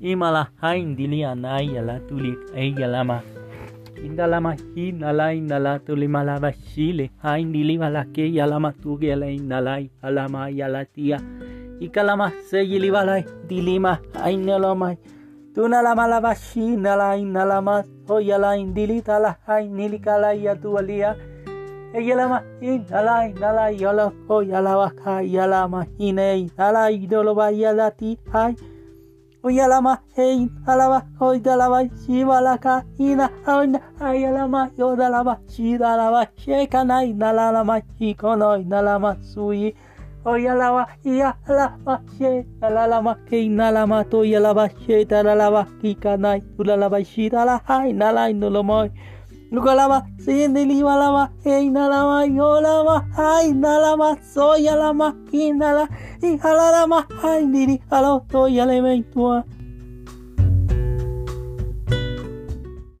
Imala hain dili anai yala tuli ei yalama. Indalama hinala indala tuli malava shile hain dili yalama tuge yala indalai alama yala tia. Ikalama se yili valai dilima hain nelamai. Tunala malava shi nala indalama ho おやらま、へいん、あらわ、ほいだらわ、しばらか、いな、あおいな、あやらま、よだらわ、しだらわ、しえかない、なららま、ひこない、ならま、すい。おやらわ、いやあらわ、しえ、あららま、けいならま、とやらわ、しえたららわ、きかない、うららわ、しだらはい、ならい、ぬろもい。Lukalama, siguiente lima e inhalama, yolama, ay, inhalama, soy alama, inhala, inhalalama, ay, diri, alo, soy alementua. Ah.